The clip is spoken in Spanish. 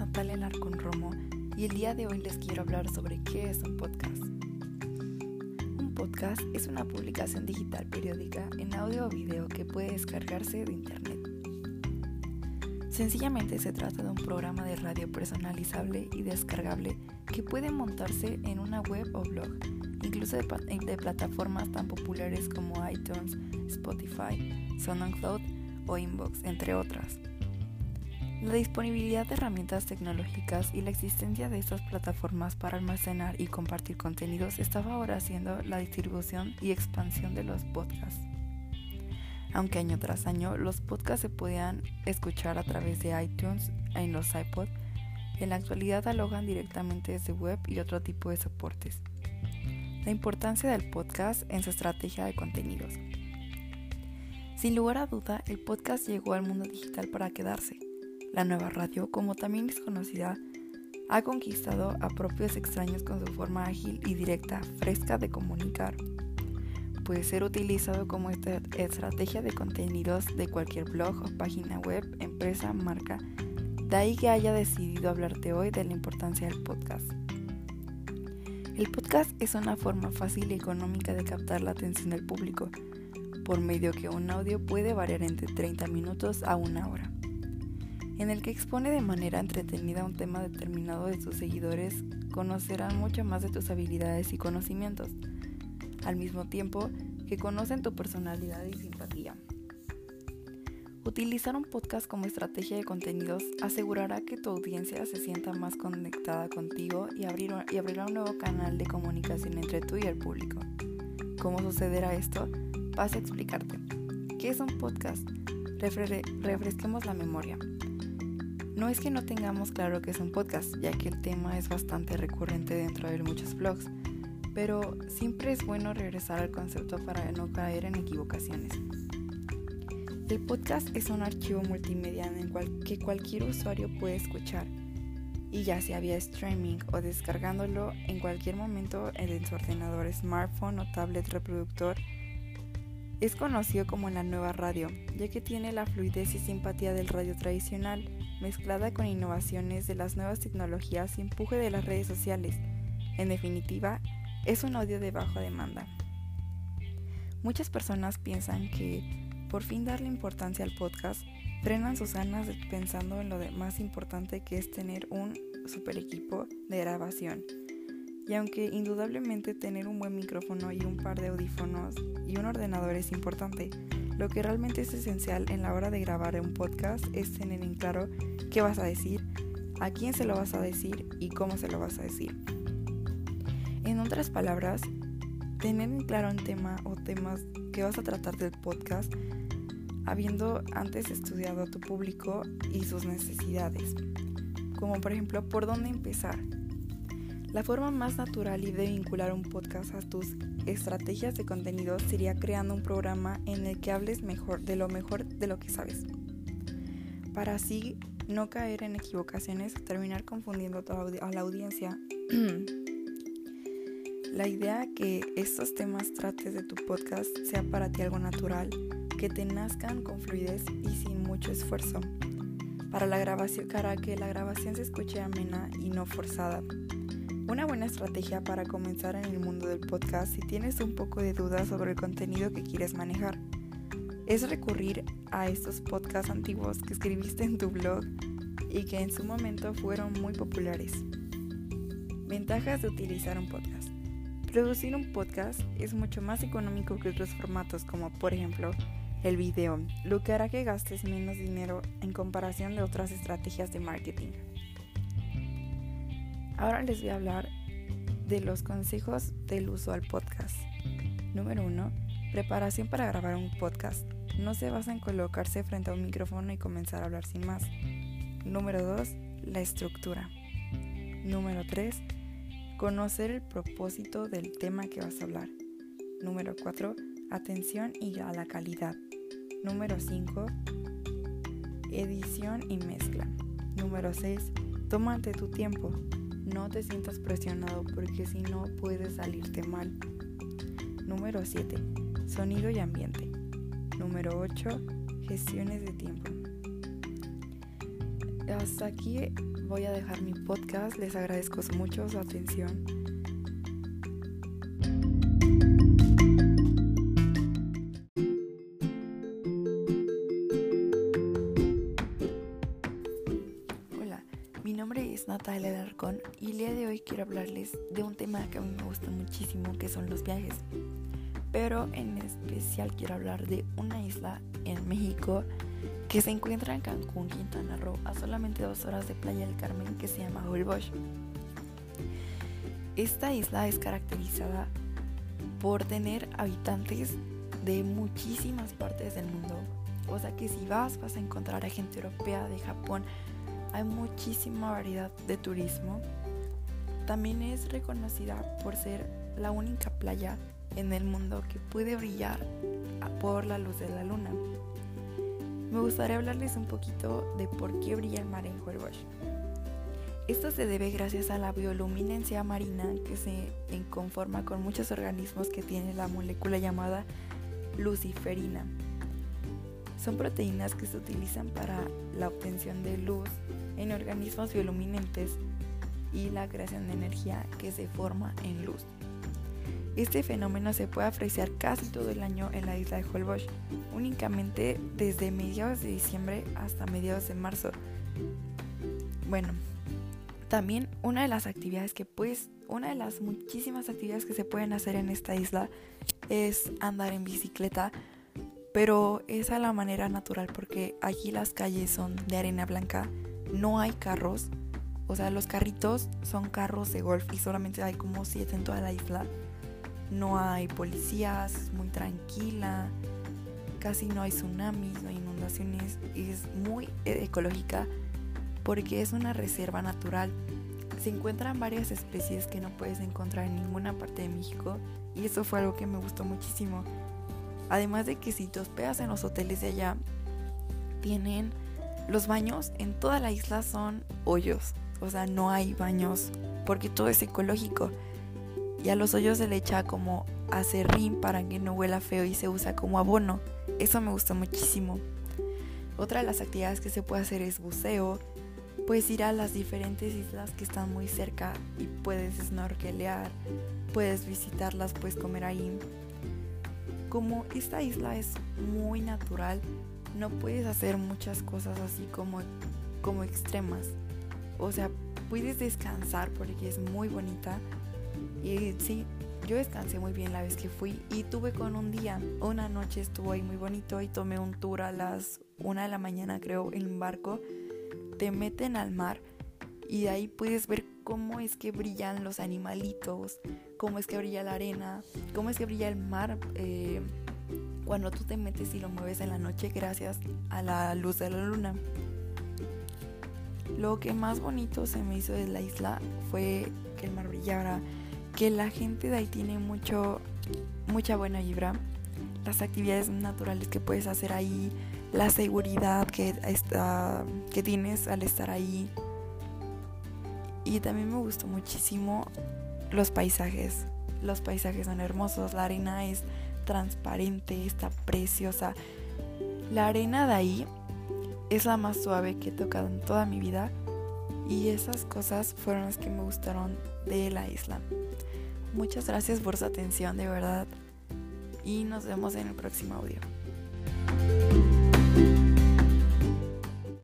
Natalia Larcón Romo y el día de hoy les quiero hablar sobre qué es un podcast. Un podcast es una publicación digital periódica en audio o video que puede descargarse de internet. Sencillamente se trata de un programa de radio personalizable y descargable que puede montarse en una web o blog, incluso de, de plataformas tan populares como iTunes, Spotify, SoundCloud o Inbox, entre otras. La disponibilidad de herramientas tecnológicas y la existencia de estas plataformas para almacenar y compartir contenidos estaba ahora haciendo la distribución y expansión de los podcasts. Aunque año tras año los podcasts se podían escuchar a través de iTunes en los iPod, en la actualidad alojan directamente desde web y otro tipo de soportes. La importancia del podcast en su estrategia de contenidos. Sin lugar a duda, el podcast llegó al mundo digital para quedarse la nueva radio, como también es conocida, ha conquistado a propios extraños con su forma ágil y directa, fresca de comunicar. Puede ser utilizado como estrategia de contenidos de cualquier blog o página web, empresa, marca. De ahí que haya decidido hablarte hoy de la importancia del podcast. El podcast es una forma fácil y económica de captar la atención del público, por medio que un audio puede variar entre 30 minutos a una hora en el que expone de manera entretenida un tema determinado de sus seguidores, conocerán mucho más de tus habilidades y conocimientos, al mismo tiempo que conocen tu personalidad y simpatía. Utilizar un podcast como estrategia de contenidos asegurará que tu audiencia se sienta más conectada contigo y, y abrirá un nuevo canal de comunicación entre tú y el público. ¿Cómo sucederá esto? Vas a explicarte. ¿Qué es un podcast? refresquemos la memoria. No es que no tengamos claro que es un podcast, ya que el tema es bastante recurrente dentro de muchos blogs, pero siempre es bueno regresar al concepto para no caer en equivocaciones. El podcast es un archivo multimedia que cualquier usuario puede escuchar, y ya sea vía streaming o descargándolo en cualquier momento en su ordenador, smartphone o tablet reproductor, es conocido como la nueva radio, ya que tiene la fluidez y simpatía del radio tradicional mezclada con innovaciones de las nuevas tecnologías y empuje de las redes sociales. En definitiva, es un audio de baja demanda. Muchas personas piensan que por fin darle importancia al podcast frenan sus ganas pensando en lo más importante que es tener un super equipo de grabación. Y aunque indudablemente tener un buen micrófono y un par de audífonos y un ordenador es importante, lo que realmente es esencial en la hora de grabar un podcast es tener en claro qué vas a decir, a quién se lo vas a decir y cómo se lo vas a decir. En otras palabras, tener en claro un tema o temas que vas a tratar del podcast habiendo antes estudiado a tu público y sus necesidades, como por ejemplo por dónde empezar, la forma más natural y de vincular un podcast a tus estrategias de contenido sería creando un programa en el que hables mejor de lo mejor de lo que sabes. Para así no caer en equivocaciones terminar confundiendo a la audiencia. la idea que estos temas trates de tu podcast sea para ti algo natural, que te nazcan con fluidez y sin mucho esfuerzo. Para la grabación, para que la grabación se escuche amena y no forzada. Una buena estrategia para comenzar en el mundo del podcast si tienes un poco de dudas sobre el contenido que quieres manejar es recurrir a estos podcasts antiguos que escribiste en tu blog y que en su momento fueron muy populares. Ventajas de utilizar un podcast. Producir un podcast es mucho más económico que otros formatos como por ejemplo el video, lo que hará que gastes menos dinero en comparación de otras estrategias de marketing. Ahora les voy a hablar de los consejos del uso al podcast. Número 1. Preparación para grabar un podcast. No se basa en colocarse frente a un micrófono y comenzar a hablar sin más. Número 2. La estructura. Número 3. Conocer el propósito del tema que vas a hablar. Número 4. Atención y a la calidad. Número 5. Edición y mezcla. Número 6. Tómate tu tiempo. No te sientas presionado porque si no puede salirte mal. Número 7. Sonido y ambiente. Número 8. Gestiones de tiempo. Hasta aquí voy a dejar mi podcast. Les agradezco mucho su atención. Alarcón y el día de hoy quiero hablarles de un tema que a mí me gusta muchísimo, que son los viajes. Pero en especial quiero hablar de una isla en México que se encuentra en Cancún, Quintana Roo, a solamente dos horas de Playa del Carmen, que se llama Holbox. Esta isla es caracterizada por tener habitantes de muchísimas partes del mundo. O sea que si vas vas a encontrar a gente europea, de Japón. Hay muchísima variedad de turismo. También es reconocida por ser la única playa en el mundo que puede brillar por la luz de la luna me gustaría hablarles un poquito de por qué brilla el mar en Huelva. Esto se debe gracias a la bioluminencia marina que se conforma con muchos organismos que tienen la molécula llamada luciferina. Son proteínas que se utilizan para la obtención de luz en organismos bioluminentes y la creación de energía que se forma en luz. Este fenómeno se puede apreciar casi todo el año en la isla de Holbox, únicamente desde mediados de diciembre hasta mediados de marzo. Bueno, también una de las actividades que pues, una de las muchísimas actividades que se pueden hacer en esta isla es andar en bicicleta, pero es a la manera natural porque aquí las calles son de arena blanca, no hay carros, o sea, los carritos son carros de golf y solamente hay como siete en toda la isla no hay policías, es muy tranquila, casi no hay tsunamis, no hay inundaciones, es muy ecológica porque es una reserva natural. Se encuentran varias especies que no puedes encontrar en ninguna parte de México y eso fue algo que me gustó muchísimo. Además de que si te hospedas en los hoteles de allá, tienen los baños en toda la isla son hoyos, o sea, no hay baños porque todo es ecológico y a los hoyos se le echa como acerrín para que no huela feo y se usa como abono. Eso me gustó muchísimo. Otra de las actividades que se puede hacer es buceo. Puedes ir a las diferentes islas que están muy cerca y puedes snorkelear, puedes visitarlas, puedes comer ahí. Como esta isla es muy natural, no puedes hacer muchas cosas así como, como extremas. O sea, puedes descansar porque es muy bonita, y sí, yo descansé muy bien la vez que fui y tuve con un día, una noche estuvo ahí muy bonito y tomé un tour a las una de la mañana creo en un barco. Te meten al mar y de ahí puedes ver cómo es que brillan los animalitos, cómo es que brilla la arena, cómo es que brilla el mar eh, cuando tú te metes y lo mueves en la noche gracias a la luz de la luna. Lo que más bonito se me hizo de la isla fue que el mar brillara, que la gente de ahí tiene mucho, mucha buena vibra, las actividades naturales que puedes hacer ahí, la seguridad que, está, que tienes al estar ahí. Y también me gustó muchísimo los paisajes. Los paisajes son hermosos, la arena es transparente, está preciosa. La arena de ahí es la más suave que he tocado en toda mi vida y esas cosas fueron las que me gustaron de la isla. Muchas gracias por su atención, de verdad. Y nos vemos en el próximo audio.